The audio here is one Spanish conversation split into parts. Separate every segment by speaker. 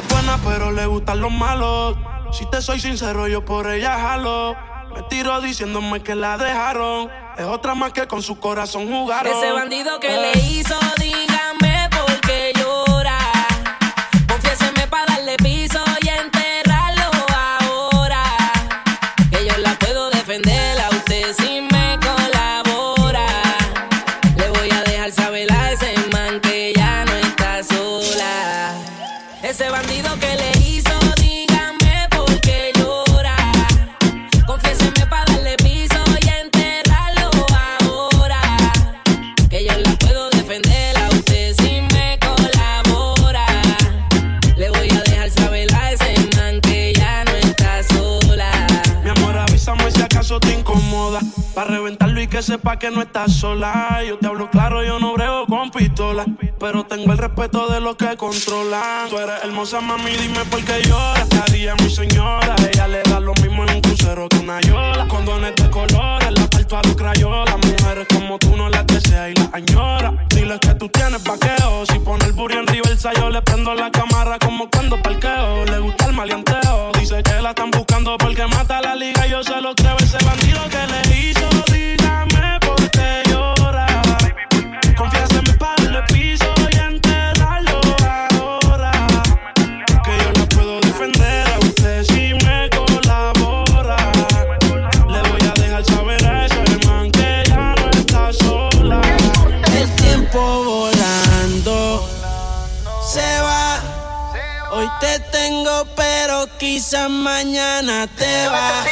Speaker 1: es buena, pero le gustan los malos. Si te soy sincero, yo por ella jalo. Me tiro diciéndome que la dejaron. Es otra más que con su corazón jugaron.
Speaker 2: Ese bandido que eh. le hizo, diga. que
Speaker 1: sepa que no estás sola. Yo te hablo claro, yo no brego con pistola. Pero tengo el respeto de los que controlan. Tú eres hermosa, mami, dime por qué lloras. Estaría mi señora. Ella le da lo mismo en un crucero que una yola. Condones de colores, la parto a los crayolas. Mujeres como tú no las deseas y las añoras. Diles que tú tienes vaqueo. Si pone el burro en reversa, yo le prendo la cámara como cuando parqueo. Le gusta el maleanteo. Dice que la están buscando porque mata la Até tela.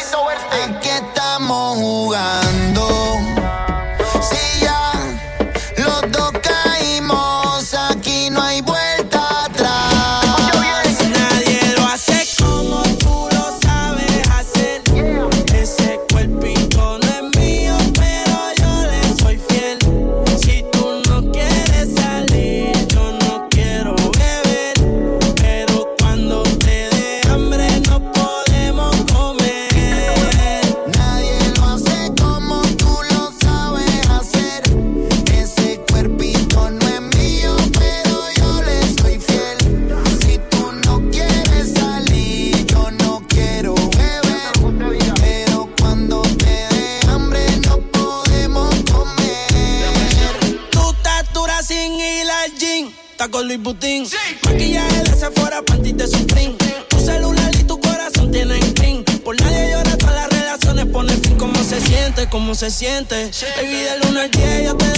Speaker 1: se
Speaker 3: siente. Baby, del 1 al 10 yo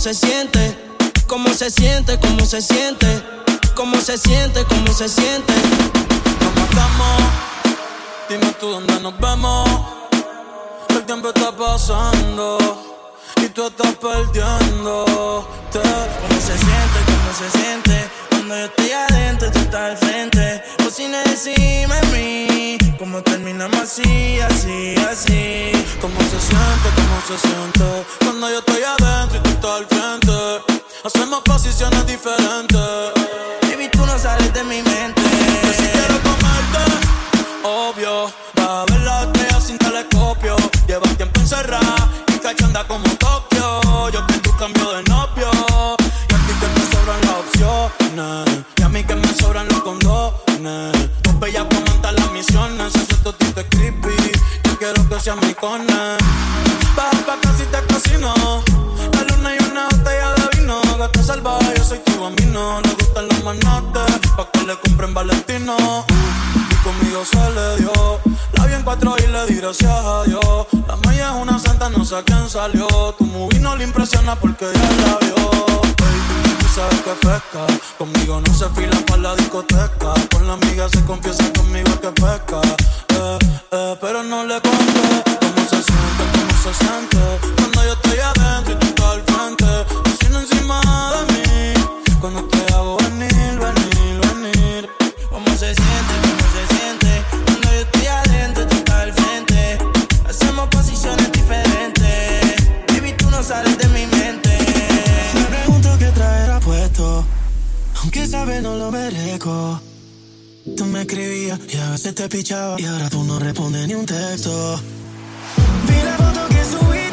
Speaker 4: se
Speaker 3: siente, cómo se siente, cómo se siente, cómo se siente, cómo se siente. Nos matamos, dime tú dónde
Speaker 4: nos
Speaker 5: vemos. El tiempo está pasando y tú estás perdiendo.
Speaker 3: ¿Cómo se siente, cómo se siente? Cuando yo estoy adentro, tú estás al frente. O si no decime a mí, ¿cómo terminamos así, así, así?
Speaker 5: ¿Cómo se siente? ¿Cómo se siente? Cuando yo estoy adentro y tú estás al frente. Hacemos posiciones diferentes.
Speaker 3: Baby, tú no sales de mi mente.
Speaker 5: si quiero comerte, obvio. Va a ver la estrella sin telescopio. Lleva tiempo encerrada y cachanda como Tokio. Yo que tu cambio de Y a mí que me sobran los condones. Dos bellas comentar las misiones. Ese totito es creepy. Yo quiero que sea mi cone. Baja pa' casi te cocino. La luna y una botella de vino. Gata salvaje, yo soy tu bambino. Le gustan los manates. Pa' que le compren Valentino. Y conmigo se le dio. La vi en cuatro y le di gracias a Dios. La maya es una santa, no sé a quién salió. Tu movie no le impresiona porque ya la vio. Conmigo no se fila para la discoteca. Con la amiga se confiesa conmigo que pesca. Eh, eh, pero no le conté cómo se siente, cómo se siente. Cuando yo estoy adentro y tú estás al frente. Haciendo encima de mí. Cuando te hago venir, venir, venir.
Speaker 6: Aunque sabes no lo merezco. Tú me escribías y a veces te pichaba. Y ahora tú no respondes ni un texto. Vi la foto que subiste.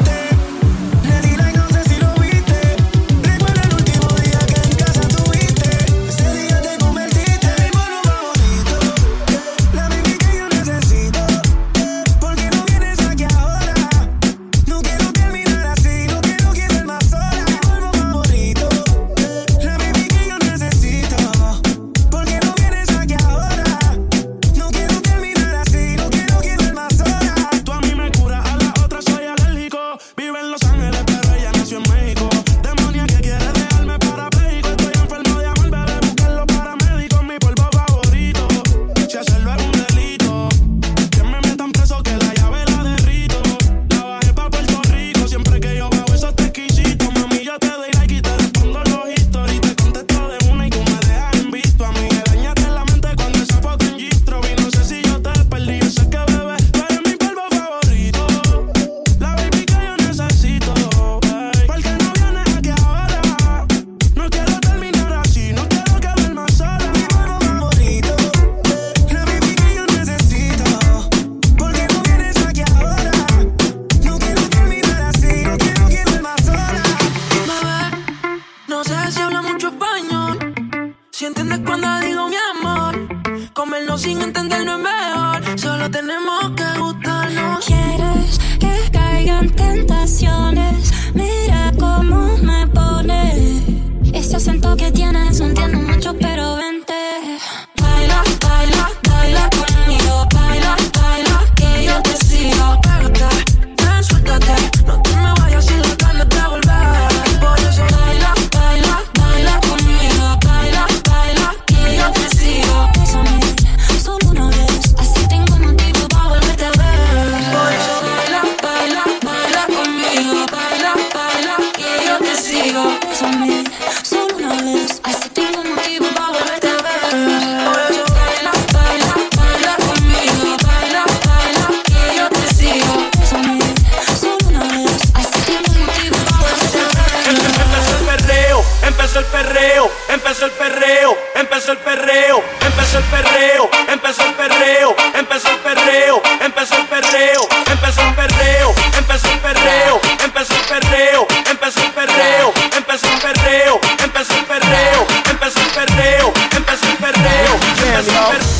Speaker 7: Empezó el perreo, empezó el perreo, empezó el perreo, empezó el perreo, empezó el perreo, empezó el perreo, empezó el perreo, empezó el perreo, empezó el perreo, empezó el perreo, empezó el perreo, empezó el perreo, empezó el perreo, empezó el perreo, empezó el perreo, empezó el perreo.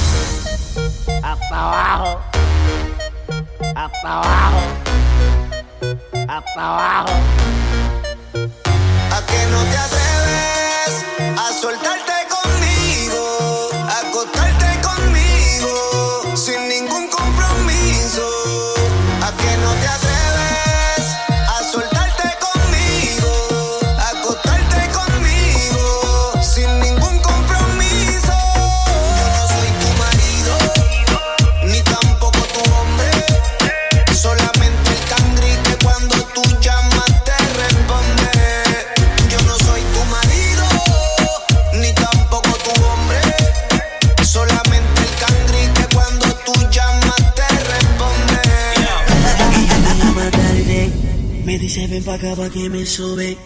Speaker 8: Pa' acá pa' que me sube.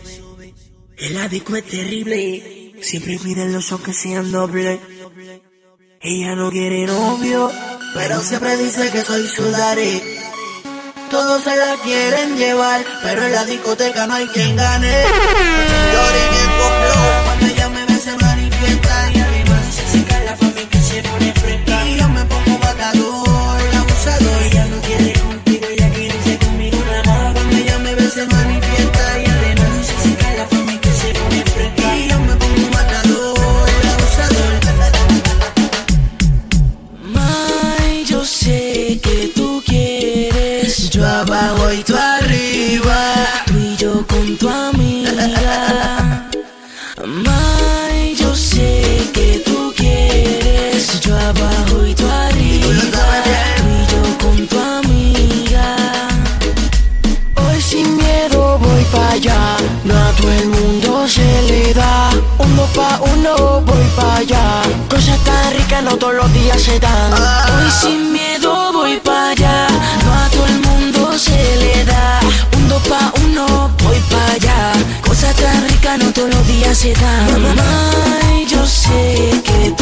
Speaker 8: El disco es terrible. Siempre piden los que sean doble. Ella no quiere novio, pero siempre dice que soy su daddy. Todos se la quieren llevar, pero en la discoteca no hay quien gane. Cosas tan ricas no todos los días se dan. Hoy sin miedo voy para allá, no a todo el mundo se le da. Uno pa' uno voy para allá, cosas tan ricas no todos los días se dan. Ay, yo sé que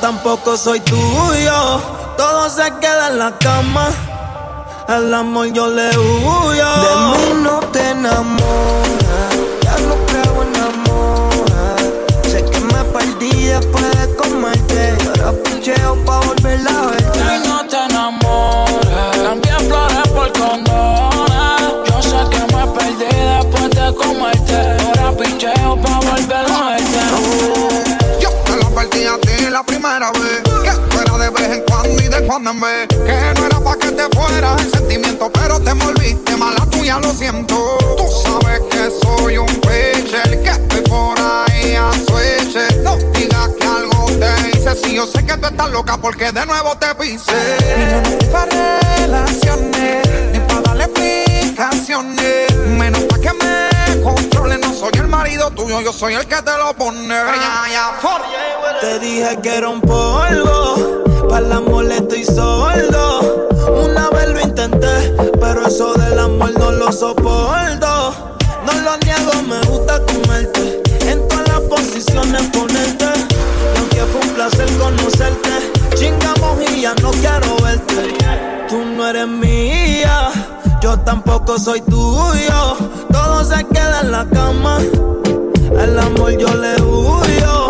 Speaker 9: tampoco soy tuyo. Todo se queda en la cama. El amor yo le huyo. De mí no te enamoras, ya no creo en amor. Sé que me perdí después de comerte. Ahora pincheo pa' volverla a ver.
Speaker 6: Y no te enamores,
Speaker 10: vez. Que fuera de vez en cuando y de cuando en vez. Que no era pa' que te fueras el sentimiento, pero te volviste mala tuya, lo siento. Tú sabes que soy un pitcher, que estoy por ahí a switch. No digas que algo te hice, si yo sé que tú estás loca porque de nuevo te no estoy para relaciones, ni para darle explicaciones. Menos pa' que me soy el marido tuyo, yo soy el que te lo pone. For.
Speaker 9: Te dije que era un polvo, para el amor estoy sordo. Una vez lo intenté, pero eso del amor no lo soporto. No lo niego, me gusta comerte, en todas las posiciones ponerte. Y aunque fue un placer conocerte, chingamos y ya no quiero verte. Tú no eres mía, yo tampoco soy tuyo. Todo se queda en la cama, el amor yo le huyo.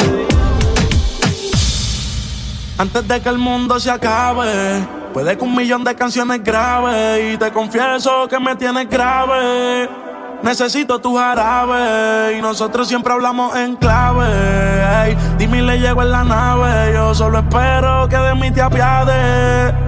Speaker 1: Antes de que el mundo se acabe, puede que un millón de canciones grabe. Y te confieso que me tienes grave. Necesito tu jarabe. Y nosotros siempre hablamos en clave. Dime le llego en la nave. Yo solo espero que de mí te apiades.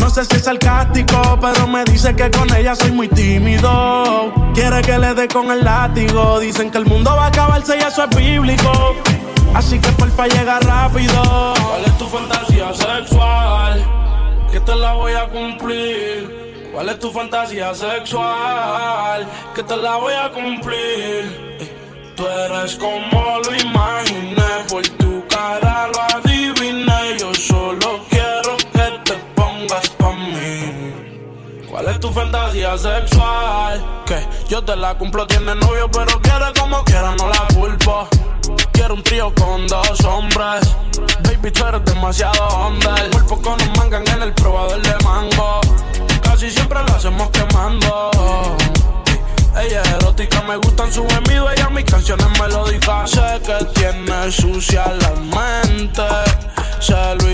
Speaker 1: No sé si es sarcástico, pero me dice que con ella soy muy tímido. Quiere que le dé con el látigo. Dicen que el mundo va a acabarse y eso es bíblico. Así que porfa llega rápido. ¿Cuál es tu fantasía sexual? Que te la voy a cumplir. ¿Cuál es tu fantasía sexual? Que te la voy a cumplir. Eh, tú eres como lo imaginé por tu cara lo adiviné. Yo solo tu fantasía sexual? Que yo te la cumplo, tiene novio, pero quiere como quiera, no la culpo. Quiero un trío con dos hombres. Baby, tú eres demasiado onda. El con un mangan en el probador de mango. Casi siempre lo hacemos quemando. Ella es erótica, me gustan sus gemidos, ella mis canciones melódicas. Sé que tiene sucia la mente. Se lo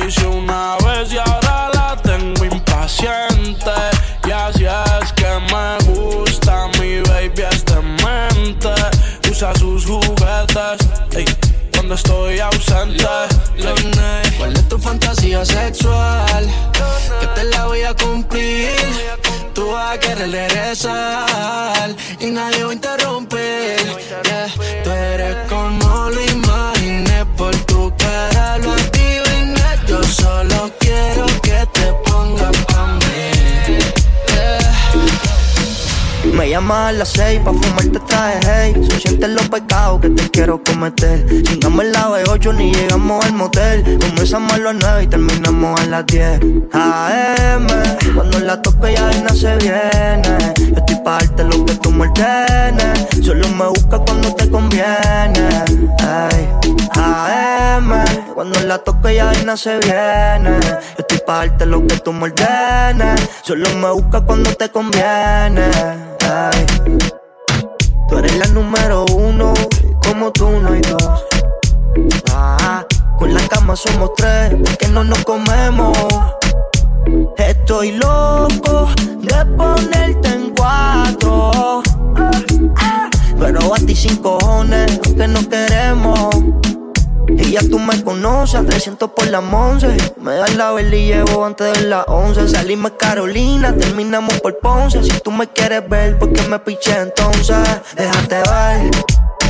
Speaker 1: cuando estoy ausente.
Speaker 11: ¿Cuál es tu fantasía sexual? Que te la voy a cumplir. Tú vas a querer regresar y nadie va a interrumpir. Llamas a las seis pa' fumarte traje hey. Son los pecados que te quiero cometer. Llegamos en la B8 ni llegamos al motel. Comenzamos a las 9 y terminamos a las 10 AM Cuando la toque ya no se viene. Yo estoy pa' darte lo que tú me ordenes. Solo me busca cuando te conviene Ay. AM Cuando la toque ya no se viene. Yo estoy pa' darte lo que tú me ordenes. Solo me busca cuando te conviene Tú eres la número uno, como tú no hay dos. Ah, con la cama somos tres, porque no nos comemos. Estoy loco de ponerte en cuatro. Pero a ti sin cojones, aunque no queremos. Y ya tú me conoces, a 300 por la once. Me das la vela y llevo antes de las 11. Salimos Carolina, terminamos por Ponce. Si tú me quieres ver, ¿por qué me piché entonces? Déjate ver,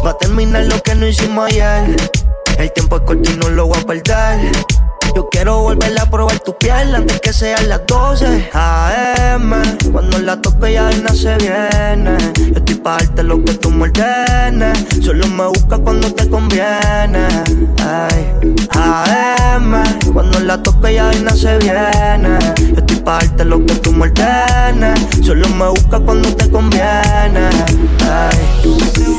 Speaker 11: va a terminar lo que no hicimos ayer. El tiempo es corto y no lo voy a perder. Yo quiero volver a probar tu piel antes que sean las 12 AM. Cuando la toque ya no se viene. Yo estoy pa' darte lo que tú me ordenes. Solo me busca cuando te conviene. Ay. AM. Cuando la toque ya no se viene. Yo estoy pa' darte lo que tú me ordenes. Solo me busca cuando te conviene. Ay.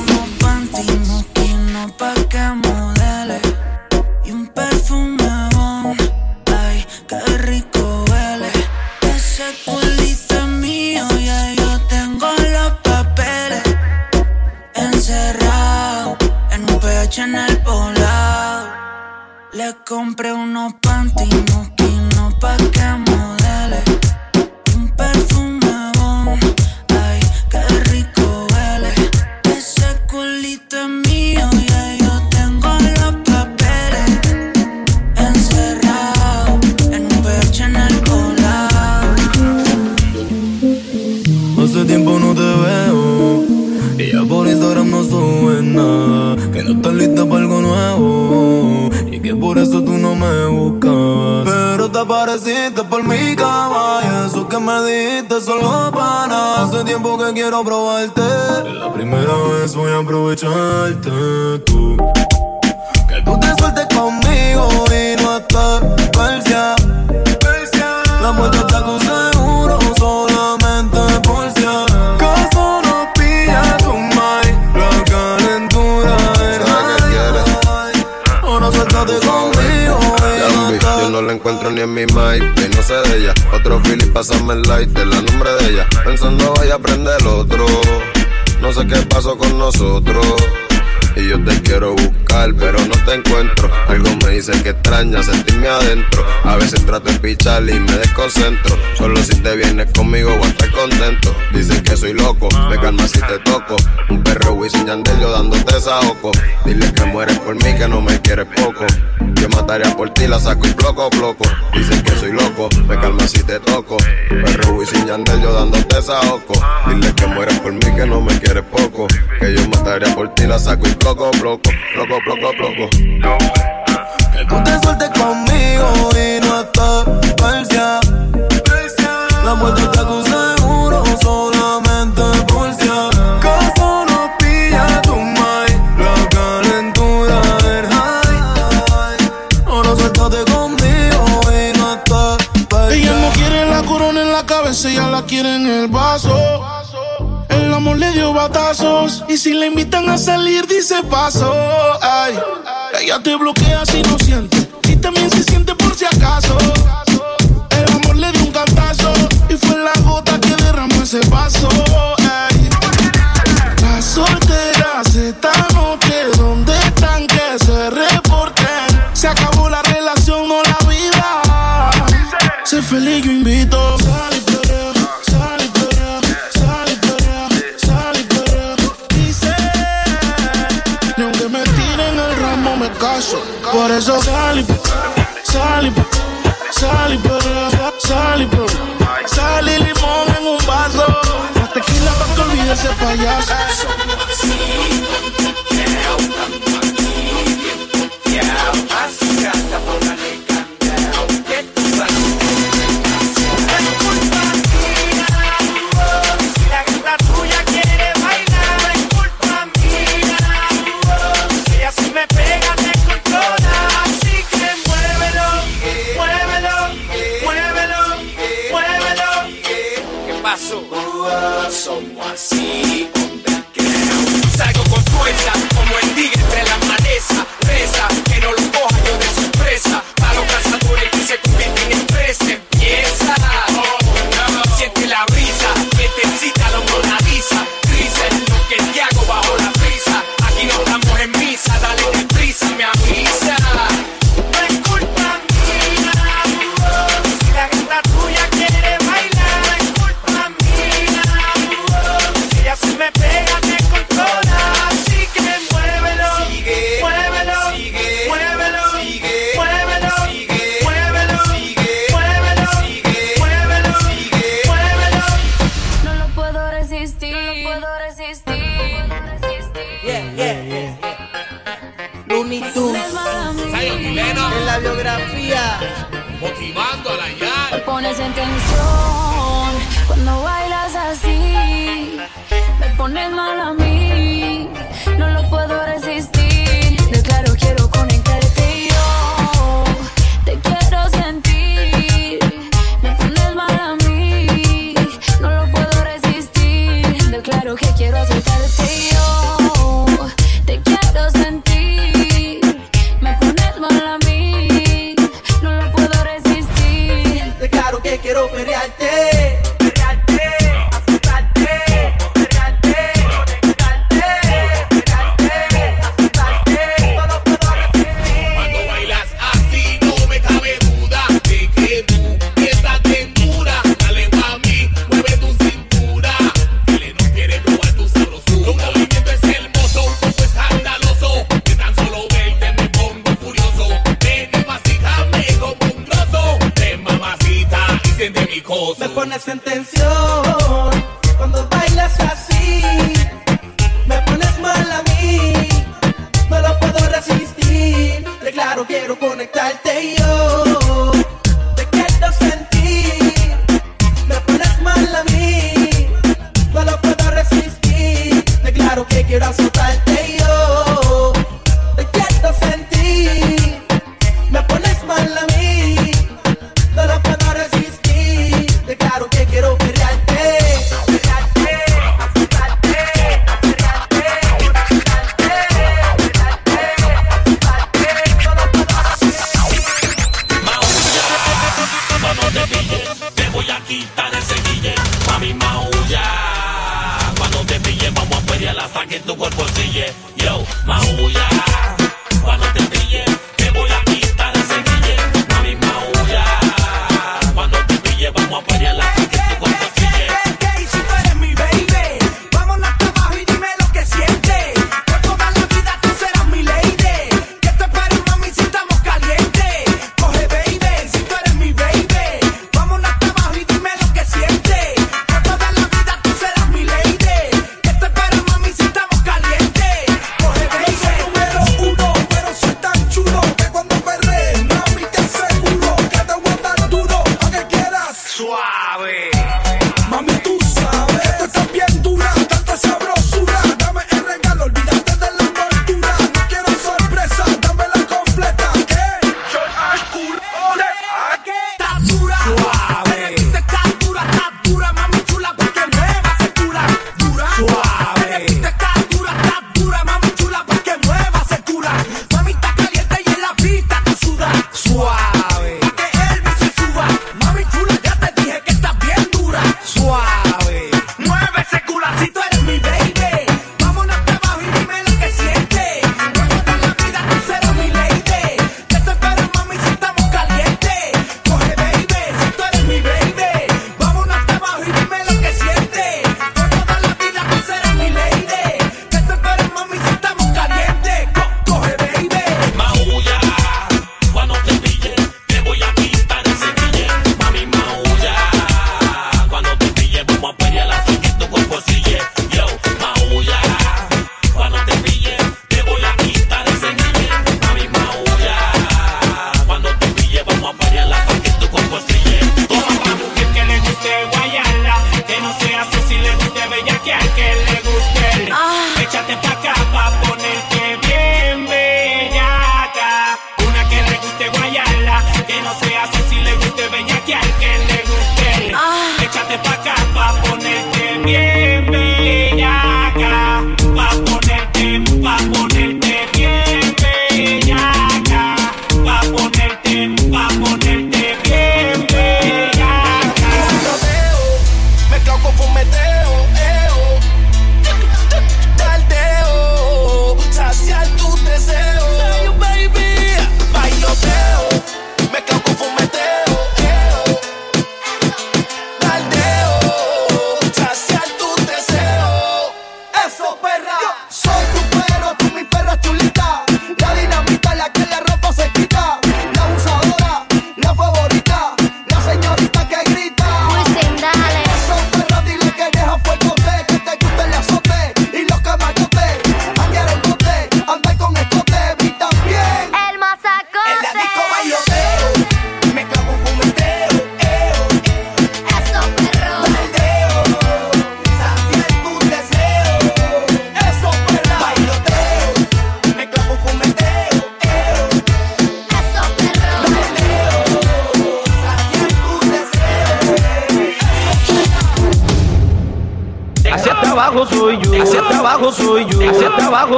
Speaker 12: Otro feeling, pásame el light de la nombre de ella. Pensando vaya a prender otro. No sé qué pasó con nosotros. Y yo te quiero buscar, pero no te encuentro. Algo me dice que extraña sentirme adentro. A veces trato de pichar y me desconcentro. Solo si te vienes conmigo voy a estar contento. Dicen que soy loco, me calma si te toco. Un perro Wisin Yandelio dándote desahogo. Dile que mueres por mí, que no me quieres poco. Yo mataría por ti, la saco y bloco, bloco. Dicen que soy loco, me calma si te toco. Un Perro Wisin Yandelio dándote desahogo. Dile que mueres por mí, que no me quieres poco. Que yo mataría por ti, la saco y bloco loco, loco, loco, loco, loco.
Speaker 13: Que tú te sueltes conmigo y no estás parcia. La muerte te acusa Si la
Speaker 14: invitan a salir, dice paso. Ay, ella te bloquea si no siente. Y también se siente
Speaker 6: Este, este, este. desistir.
Speaker 15: Yeah, yeah, yeah. Looney Tunes. En la biografía.
Speaker 16: Motivando a la yal.
Speaker 6: Te pones en tensión cuando bailas así. Me pones mal a mí.
Speaker 16: entiende mi cosa.
Speaker 15: Me pones en.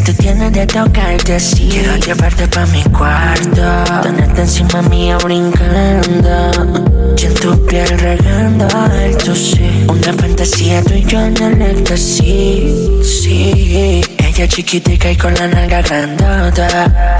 Speaker 17: Tú
Speaker 8: tienes de tocarte así? Quiero llevarte pa' mi cuarto, tenerte encima mía brincando. Y en tu piel regando el sí Una fantasía tú y yo en el éxtasis, sí. Ella chiquitica y con la nalga grandota.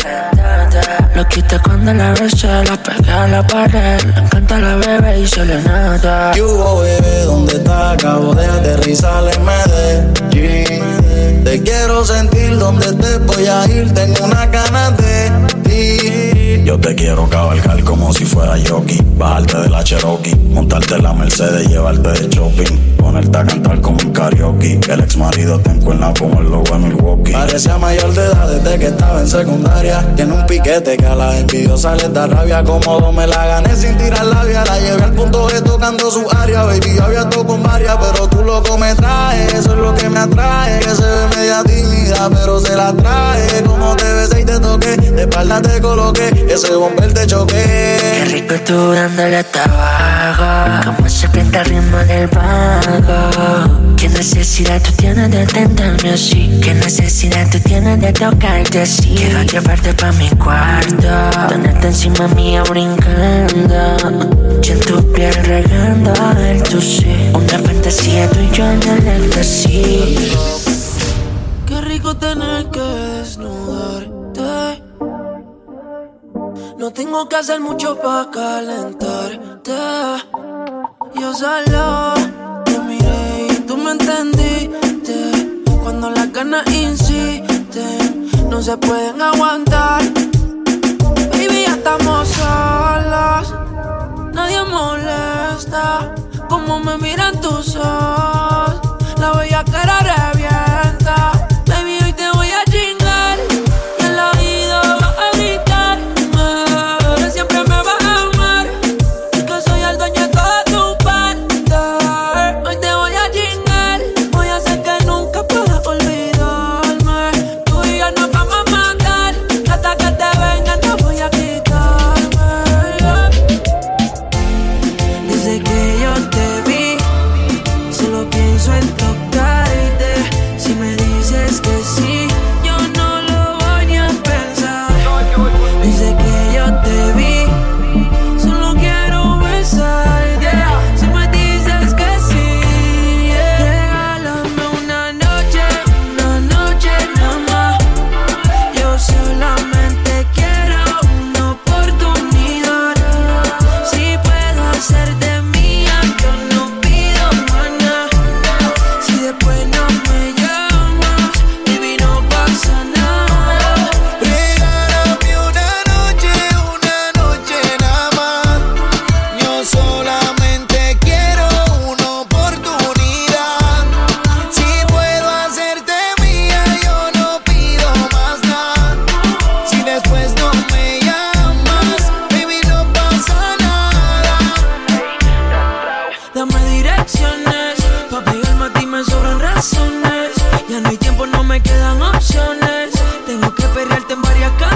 Speaker 8: Lo quita cuando la besa, la pega a la pared. Le encanta la bebé y se le nota.
Speaker 18: ¿Qué hubo, bebé? ¿Dónde estás? Acabo de aterrizar en Medellín. Te quiero sentir donde te voy a ir. Tengo una ganas de ti.
Speaker 19: Yo te quiero cabalgar como si fuera jockey. Bajarte de la Cherokee, montarte en la Mercedes, llevarte de shopping. Ponerte a cantar como un karaoke. El ex marido te encuentra como el logo de Milwaukee.
Speaker 18: Parecía mayor de edad desde que estaba en secundaria. Tiene un piquete que a las envidiosas les da rabia. Cómodo me la gané sin tirar labia. La llevé al punto de tocando su área. Baby, yo había tocado con varias, pero tú loco me traes. Eso es lo que me atrae. Que se ve media tímida, pero se la trae. Como te besé y te toqué. De espalda te coloqué. Ese bomber te choqué.
Speaker 8: Qué rico tú dándole tabaco Como se pinta el ritmo del vago ¿Qué necesidad tú tienes de tentarme así? ¿Qué necesidad tú tienes de tocarte así? Quiero llevarte pa' mi cuarto Tenerte encima mía brincando Y en tu piel regando el sí Una fantasía tú y yo en el éxtasis
Speaker 20: Qué rico tener que desnudarte. No tengo que hacer mucho para calentarte. Yo solo te miré y tú me entendiste. Cuando las ganas insisten, no se pueden aguantar. Baby, ya estamos solos. Nadie molesta. Como me miran tus ojos. La bella cara revienta.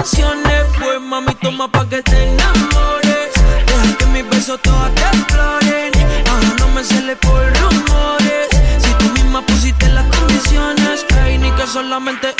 Speaker 8: Canciones. Pues mami, toma pa' que te enamores. Deja que mis besos todas te exploren. Ahora no me cele por rumores. Si tú misma pusiste las condiciones, ay, ni que solamente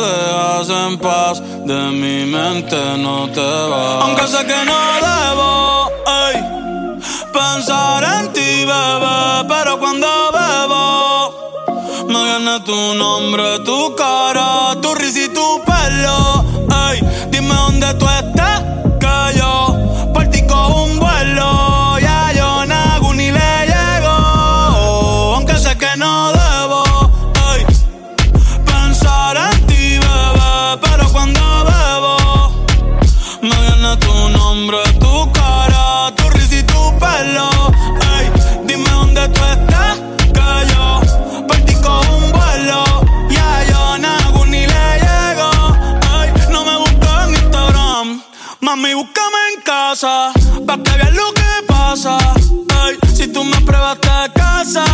Speaker 5: dejas en paz, de mi mente no te vas. Aunque sé que no debo, ey, pensar en ti, bebé, pero cuando bebo. Me viene tu nombre, tu cara, tu risa y tu pelo. Ey, dime dónde tú estás, si tú me pruebas casa.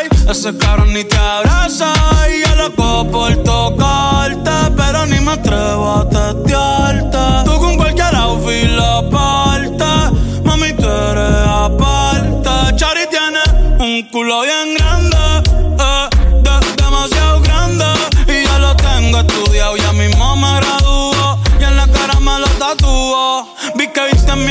Speaker 5: Ey, ese cabrón ni te abraza. Y yo loco por tocarte, pero ni me atrevo a testearte. Tú con cualquier outfit la parte. Mami, tú eres aparte. Chari tiene un culo bien grande. eh, de- demasiado grande. Y ya lo tengo estudiado. Ya mismo me gradúo. Y en la cara me lo tatúo. Vi que viste mi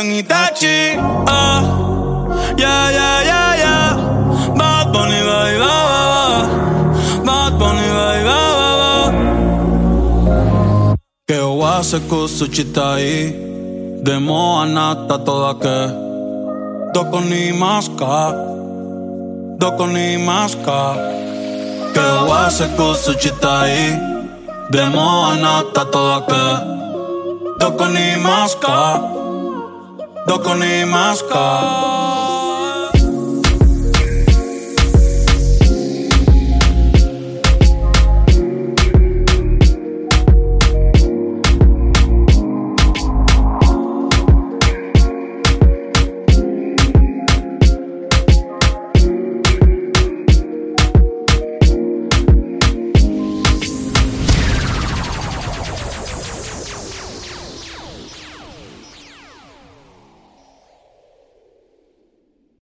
Speaker 5: en Itachi ah. Yeah, yeah, yeah, yeah. Bad Bunny, ba, ba, ba. Bad Bunny, ba, ba, ba. Que wase kusuchitai Demo anata toda que Doko ni maska Doko ni maska Que wase kusuchitai Demo anata toda que Doko ni maska Dos con más cap.